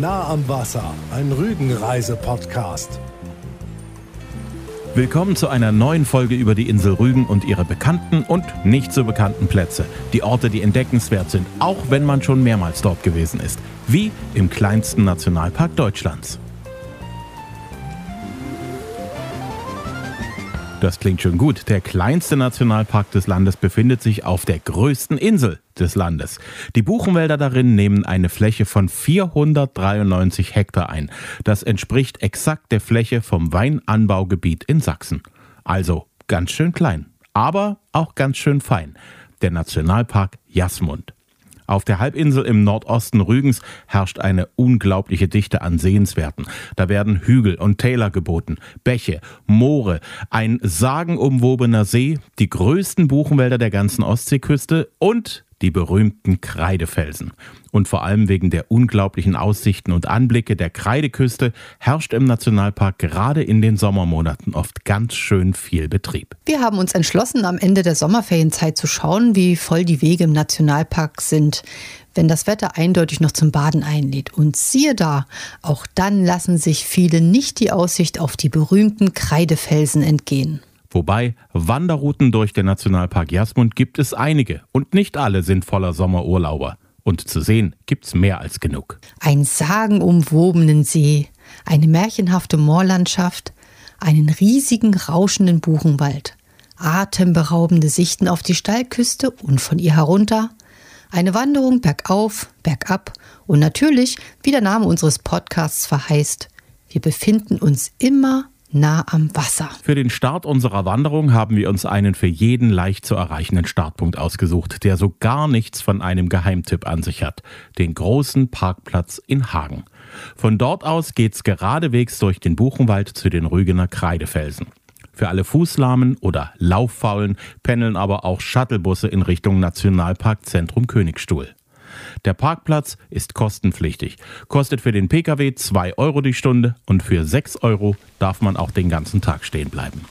Nah am Wasser, ein Rügenreise-Podcast. Willkommen zu einer neuen Folge über die Insel Rügen und ihre bekannten und nicht so bekannten Plätze. Die Orte, die entdeckenswert sind, auch wenn man schon mehrmals dort gewesen ist. Wie im kleinsten Nationalpark Deutschlands. Das klingt schon gut. Der kleinste Nationalpark des Landes befindet sich auf der größten Insel des Landes. Die Buchenwälder darin nehmen eine Fläche von 493 Hektar ein. Das entspricht exakt der Fläche vom Weinanbaugebiet in Sachsen. Also ganz schön klein, aber auch ganz schön fein. Der Nationalpark Jasmund. Auf der Halbinsel im Nordosten Rügens herrscht eine unglaubliche Dichte an Sehenswerten. Da werden Hügel und Täler geboten, Bäche, Moore, ein sagenumwobener See, die größten Buchenwälder der ganzen Ostseeküste und die berühmten Kreidefelsen. Und vor allem wegen der unglaublichen Aussichten und Anblicke der Kreideküste herrscht im Nationalpark gerade in den Sommermonaten oft ganz schön viel Betrieb. Wir haben uns entschlossen, am Ende der Sommerferienzeit zu schauen, wie voll die Wege im Nationalpark sind, wenn das Wetter eindeutig noch zum Baden einlädt. Und siehe da, auch dann lassen sich viele nicht die Aussicht auf die berühmten Kreidefelsen entgehen. Wobei Wanderrouten durch den Nationalpark Jasmund gibt es einige und nicht alle sind voller Sommerurlauber. Und zu sehen gibt's mehr als genug. Ein sagenumwobenen See, eine märchenhafte Moorlandschaft, einen riesigen rauschenden Buchenwald, atemberaubende Sichten auf die Steilküste und von ihr herunter, eine Wanderung bergauf, bergab und natürlich, wie der Name unseres Podcasts verheißt, wir befinden uns immer nah am Wasser. Für den Start unserer Wanderung haben wir uns einen für jeden leicht zu erreichenden Startpunkt ausgesucht, der so gar nichts von einem Geheimtipp an sich hat. Den großen Parkplatz in Hagen. Von dort aus geht's geradewegs durch den Buchenwald zu den Rügener Kreidefelsen. Für alle Fußlahmen oder Lauffaulen pendeln aber auch Shuttlebusse in Richtung Nationalparkzentrum Königstuhl. Der Parkplatz ist kostenpflichtig, kostet für den Pkw 2 Euro die Stunde und für 6 Euro darf man auch den ganzen Tag stehen bleiben.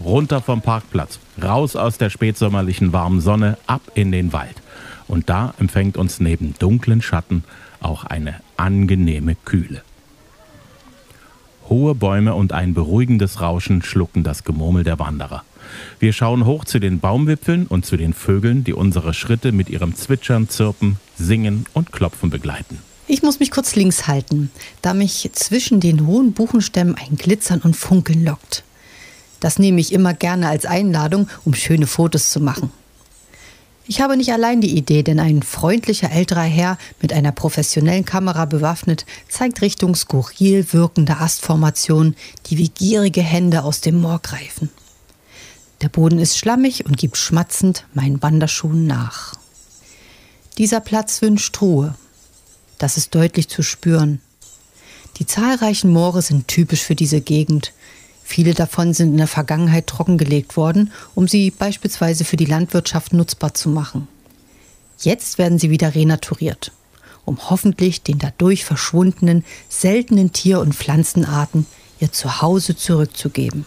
Runter vom Parkplatz, raus aus der spätsommerlichen warmen Sonne, ab in den Wald. Und da empfängt uns neben dunklen Schatten auch eine angenehme Kühle. Hohe Bäume und ein beruhigendes Rauschen schlucken das Gemurmel der Wanderer. Wir schauen hoch zu den Baumwipfeln und zu den Vögeln, die unsere Schritte mit ihrem Zwitschern, Zirpen, Singen und Klopfen begleiten. Ich muss mich kurz links halten, da mich zwischen den hohen Buchenstämmen ein Glitzern und Funkeln lockt. Das nehme ich immer gerne als Einladung, um schöne Fotos zu machen. Ich habe nicht allein die Idee, denn ein freundlicher älterer Herr mit einer professionellen Kamera bewaffnet zeigt Richtung skurril wirkende Astformationen, die wie gierige Hände aus dem Moor greifen. Der Boden ist schlammig und gibt schmatzend meinen Wanderschuhen nach. Dieser Platz wünscht Ruhe. Das ist deutlich zu spüren. Die zahlreichen Moore sind typisch für diese Gegend. Viele davon sind in der Vergangenheit trockengelegt worden, um sie beispielsweise für die Landwirtschaft nutzbar zu machen. Jetzt werden sie wieder renaturiert, um hoffentlich den dadurch verschwundenen, seltenen Tier- und Pflanzenarten ihr Zuhause zurückzugeben.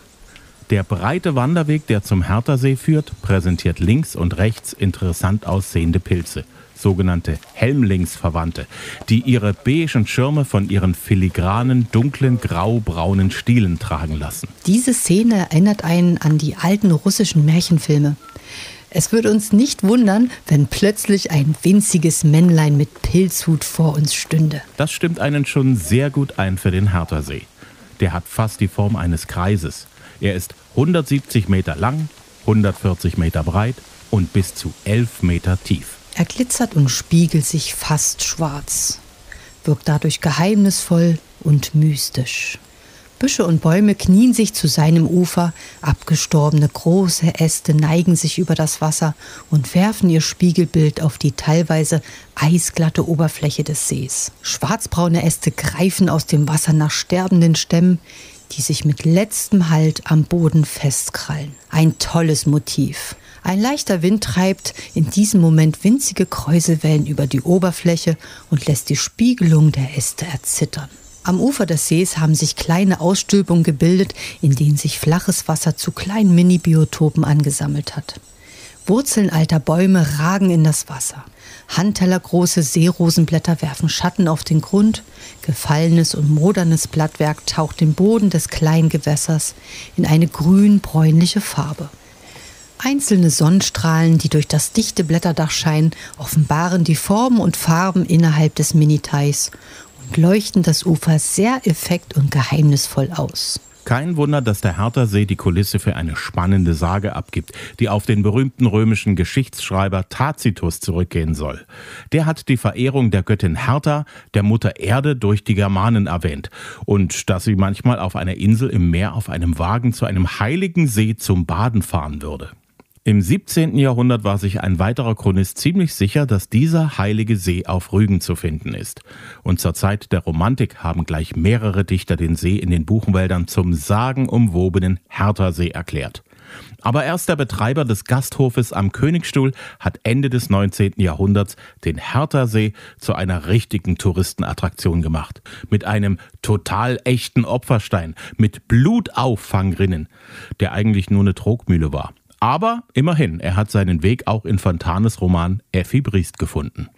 Der breite Wanderweg, der zum Herthersee führt, präsentiert links und rechts interessant aussehende Pilze, sogenannte Helmlingsverwandte, die ihre beigen Schirme von ihren filigranen, dunklen, graubraunen Stielen tragen lassen. Diese Szene erinnert einen an die alten russischen Märchenfilme. Es würde uns nicht wundern, wenn plötzlich ein winziges Männlein mit Pilzhut vor uns stünde. Das stimmt einen schon sehr gut ein für den Herthersee. Der hat fast die Form eines Kreises. Er ist 170 Meter lang, 140 Meter breit und bis zu 11 Meter tief. Er glitzert und spiegelt sich fast schwarz, wirkt dadurch geheimnisvoll und mystisch. Büsche und Bäume knien sich zu seinem Ufer, abgestorbene große Äste neigen sich über das Wasser und werfen ihr Spiegelbild auf die teilweise eisglatte Oberfläche des Sees. Schwarzbraune Äste greifen aus dem Wasser nach sterbenden Stämmen, die sich mit letztem Halt am Boden festkrallen. Ein tolles Motiv. Ein leichter Wind treibt in diesem Moment winzige Kräuselwellen über die Oberfläche und lässt die Spiegelung der Äste erzittern. Am Ufer des Sees haben sich kleine Ausstülpungen gebildet, in denen sich flaches Wasser zu kleinen Mini-Biotopen angesammelt hat. Wurzeln alter Bäume ragen in das Wasser. Handtellergroße Seerosenblätter werfen Schatten auf den Grund. Gefallenes und modernes Blattwerk taucht den Boden des kleinen Gewässers in eine grün-bräunliche Farbe. Einzelne Sonnenstrahlen, die durch das dichte Blätterdach scheinen, offenbaren die Formen und Farben innerhalb des Miniteichs und leuchten das Ufer sehr effekt und geheimnisvoll aus. Kein Wunder, dass der Herthersee die Kulisse für eine spannende Sage abgibt, die auf den berühmten römischen Geschichtsschreiber Tacitus zurückgehen soll. Der hat die Verehrung der Göttin Hertha, der Mutter Erde, durch die Germanen erwähnt und dass sie manchmal auf einer Insel im Meer auf einem Wagen zu einem heiligen See zum Baden fahren würde. Im 17. Jahrhundert war sich ein weiterer Chronist ziemlich sicher, dass dieser heilige See auf Rügen zu finden ist. Und zur Zeit der Romantik haben gleich mehrere Dichter den See in den Buchenwäldern zum sagenumwobenen Herthersee erklärt. Aber erst der Betreiber des Gasthofes am Königstuhl hat Ende des 19. Jahrhunderts den Herthersee zu einer richtigen Touristenattraktion gemacht. Mit einem total echten Opferstein, mit Blutauffangrinnen, der eigentlich nur eine Trogmühle war. Aber immerhin, er hat seinen Weg auch in Fontanes Roman Effi Briest gefunden.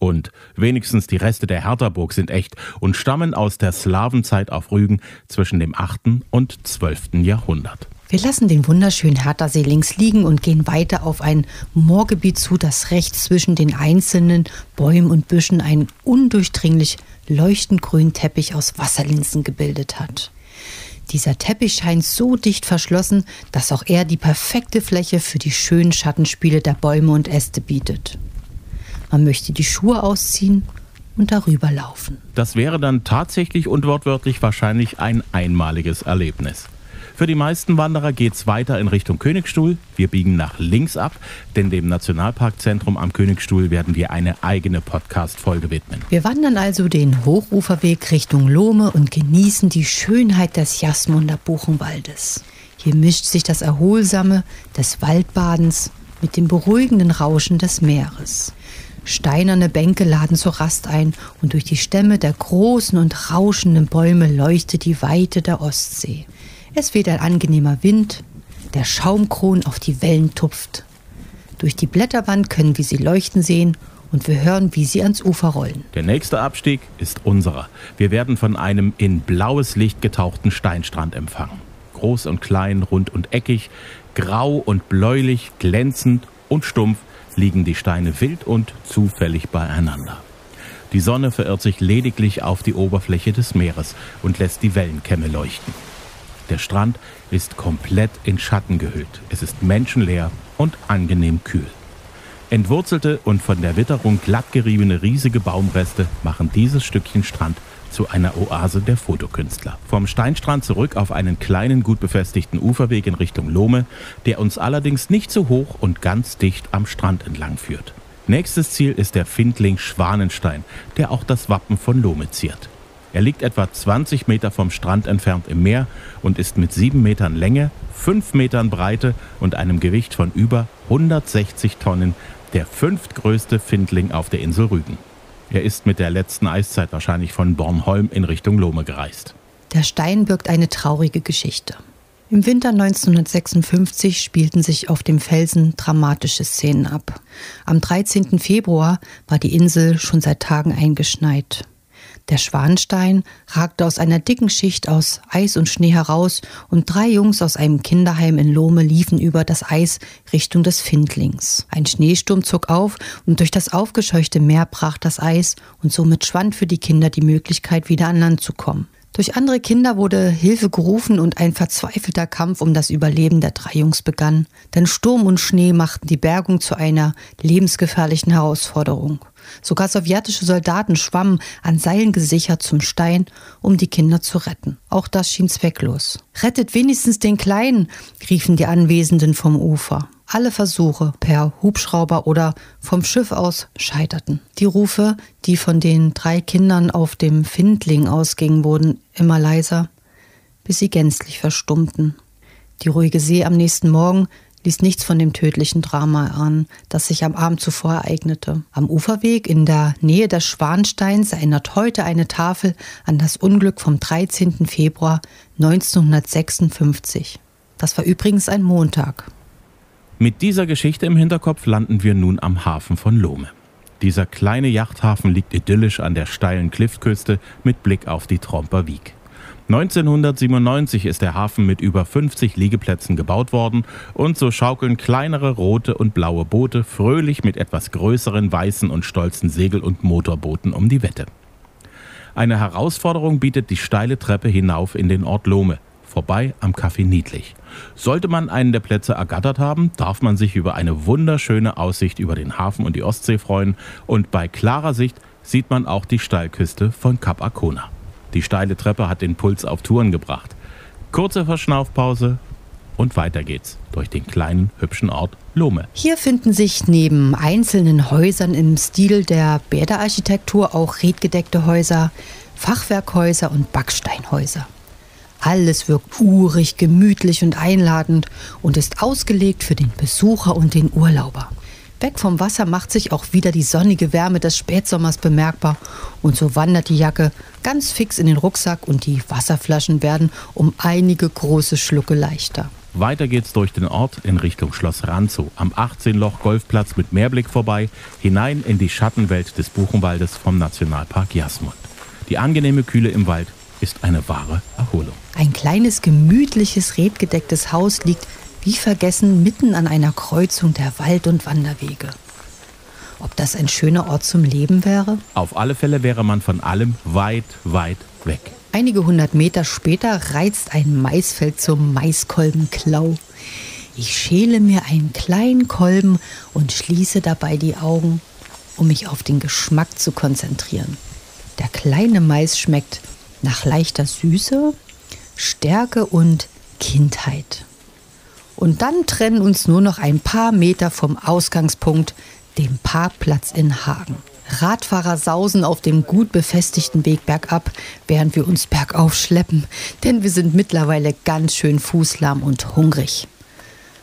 Und wenigstens die Reste der Herthaburg sind echt und stammen aus der Slawenzeit auf Rügen zwischen dem 8. und 12. Jahrhundert. Wir lassen den wunderschönen Herthasee links liegen und gehen weiter auf ein Moorgebiet zu, das rechts zwischen den einzelnen Bäumen und Büschen einen undurchdringlich leuchtend grünen Teppich aus Wasserlinsen gebildet hat. Dieser Teppich scheint so dicht verschlossen, dass auch er die perfekte Fläche für die schönen Schattenspiele der Bäume und Äste bietet. Man möchte die Schuhe ausziehen und darüber laufen. Das wäre dann tatsächlich und wortwörtlich wahrscheinlich ein einmaliges Erlebnis. Für die meisten Wanderer geht es weiter in Richtung Königstuhl. Wir biegen nach links ab, denn dem Nationalparkzentrum am Königstuhl werden wir eine eigene Podcast-Folge widmen. Wir wandern also den Hochuferweg Richtung Lohme und genießen die Schönheit des Jasmunder Buchenwaldes. Hier mischt sich das Erholsame des Waldbadens mit dem beruhigenden Rauschen des Meeres. Steinerne Bänke laden zur Rast ein und durch die Stämme der großen und rauschenden Bäume leuchtet die Weite der Ostsee. Es weht ein angenehmer Wind, der Schaumkron auf die Wellen tupft. Durch die Blätterwand können wir sie leuchten sehen und wir hören, wie sie ans Ufer rollen. Der nächste Abstieg ist unserer. Wir werden von einem in blaues Licht getauchten Steinstrand empfangen. Groß und klein, rund und eckig, grau und bläulich, glänzend und stumpf liegen die Steine wild und zufällig beieinander. Die Sonne verirrt sich lediglich auf die Oberfläche des Meeres und lässt die Wellenkämme leuchten. Der Strand ist komplett in Schatten gehüllt. Es ist menschenleer und angenehm kühl. Entwurzelte und von der Witterung glattgeriebene riesige Baumreste machen dieses Stückchen Strand zu einer Oase der Fotokünstler. Vom Steinstrand zurück auf einen kleinen, gut befestigten Uferweg in Richtung Lohme, der uns allerdings nicht so hoch und ganz dicht am Strand entlang führt. Nächstes Ziel ist der Findling Schwanenstein, der auch das Wappen von Lohme ziert. Er liegt etwa 20 Meter vom Strand entfernt im Meer und ist mit 7 Metern Länge, 5 Metern Breite und einem Gewicht von über 160 Tonnen der fünftgrößte Findling auf der Insel Rügen. Er ist mit der letzten Eiszeit wahrscheinlich von Bornholm in Richtung Lohme gereist. Der Stein birgt eine traurige Geschichte. Im Winter 1956 spielten sich auf dem Felsen dramatische Szenen ab. Am 13. Februar war die Insel schon seit Tagen eingeschneit. Der Schwanstein ragte aus einer dicken Schicht aus Eis und Schnee heraus und drei Jungs aus einem Kinderheim in Lohme liefen über das Eis Richtung des Findlings. Ein Schneesturm zog auf und durch das aufgescheuchte Meer brach das Eis und somit schwand für die Kinder die Möglichkeit, wieder an Land zu kommen. Durch andere Kinder wurde Hilfe gerufen und ein verzweifelter Kampf um das Überleben der drei Jungs begann. Denn Sturm und Schnee machten die Bergung zu einer lebensgefährlichen Herausforderung. Sogar sowjetische Soldaten schwammen an Seilen gesichert zum Stein, um die Kinder zu retten. Auch das schien zwecklos. Rettet wenigstens den Kleinen, riefen die Anwesenden vom Ufer. Alle Versuche per Hubschrauber oder vom Schiff aus scheiterten. Die Rufe, die von den drei Kindern auf dem Findling ausgingen, wurden immer leiser, bis sie gänzlich verstummten. Die ruhige See am nächsten Morgen ließ nichts von dem tödlichen Drama an, das sich am Abend zuvor ereignete. Am Uferweg in der Nähe des Schwansteins erinnert heute eine Tafel an das Unglück vom 13. Februar 1956. Das war übrigens ein Montag. Mit dieser Geschichte im Hinterkopf landen wir nun am Hafen von Lohme. Dieser kleine Yachthafen liegt idyllisch an der steilen Kliffküste mit Blick auf die Tromper Wieg. 1997 ist der Hafen mit über 50 Liegeplätzen gebaut worden und so schaukeln kleinere rote und blaue Boote fröhlich mit etwas größeren weißen und stolzen Segel- und Motorbooten um die Wette. Eine Herausforderung bietet die steile Treppe hinauf in den Ort Lohme, vorbei am Café Niedlich. Sollte man einen der Plätze ergattert haben, darf man sich über eine wunderschöne Aussicht über den Hafen und die Ostsee freuen und bei klarer Sicht sieht man auch die Steilküste von Kap Arkona. Die steile Treppe hat den Puls auf Touren gebracht. Kurze Verschnaufpause und weiter geht's durch den kleinen, hübschen Ort Lohme. Hier finden sich neben einzelnen Häusern im Stil der Bäderarchitektur auch redgedeckte Häuser, Fachwerkhäuser und Backsteinhäuser. Alles wirkt urig, gemütlich und einladend und ist ausgelegt für den Besucher und den Urlauber. Weg vom Wasser macht sich auch wieder die sonnige Wärme des Spätsommers bemerkbar und so wandert die Jacke ganz fix in den Rucksack und die Wasserflaschen werden um einige große Schlucke leichter. Weiter geht's durch den Ort in Richtung Schloss Ranzow, am 18-Loch-Golfplatz mit Meerblick vorbei, hinein in die Schattenwelt des Buchenwaldes vom Nationalpark Jasmund. Die angenehme Kühle im Wald ist eine wahre Erholung. Ein kleines, gemütliches, redgedecktes Haus liegt wie vergessen mitten an einer Kreuzung der Wald- und Wanderwege. Ob das ein schöner Ort zum Leben wäre? Auf alle Fälle wäre man von allem weit, weit weg. Einige hundert Meter später reizt ein Maisfeld zum Maiskolbenklau. Ich schäle mir einen kleinen Kolben und schließe dabei die Augen, um mich auf den Geschmack zu konzentrieren. Der kleine Mais schmeckt nach leichter Süße, Stärke und Kindheit. Und dann trennen uns nur noch ein paar Meter vom Ausgangspunkt, dem Parkplatz in Hagen. Radfahrer sausen auf dem gut befestigten Weg bergab, während wir uns bergauf schleppen, denn wir sind mittlerweile ganz schön fußlahm und hungrig.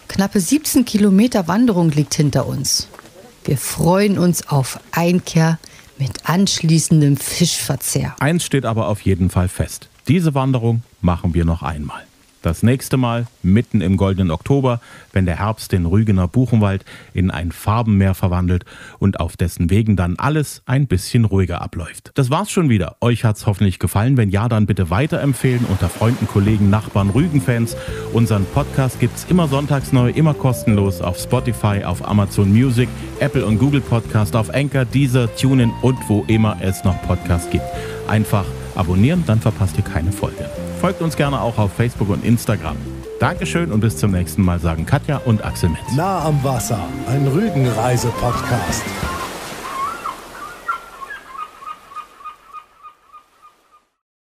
Knappe 17 Kilometer Wanderung liegt hinter uns. Wir freuen uns auf Einkehr mit anschließendem Fischverzehr. Eins steht aber auf jeden Fall fest. Diese Wanderung machen wir noch einmal. Das nächste Mal mitten im goldenen Oktober, wenn der Herbst den Rügener Buchenwald in ein Farbenmeer verwandelt und auf dessen Wegen dann alles ein bisschen ruhiger abläuft. Das war's schon wieder. Euch hat's hoffentlich gefallen. Wenn ja, dann bitte weiterempfehlen unter Freunden, Kollegen, Nachbarn, Rügenfans. Unseren Podcast gibt's immer sonntags neu, immer kostenlos auf Spotify, auf Amazon Music, Apple und Google Podcast, auf Anchor, Deezer, TuneIn und wo immer es noch Podcasts gibt. Einfach abonnieren, dann verpasst ihr keine Folge. Folgt uns gerne auch auf Facebook und Instagram. Dankeschön und bis zum nächsten Mal sagen Katja und Axel Metz. Nah am Wasser, ein Rügenreise-Podcast.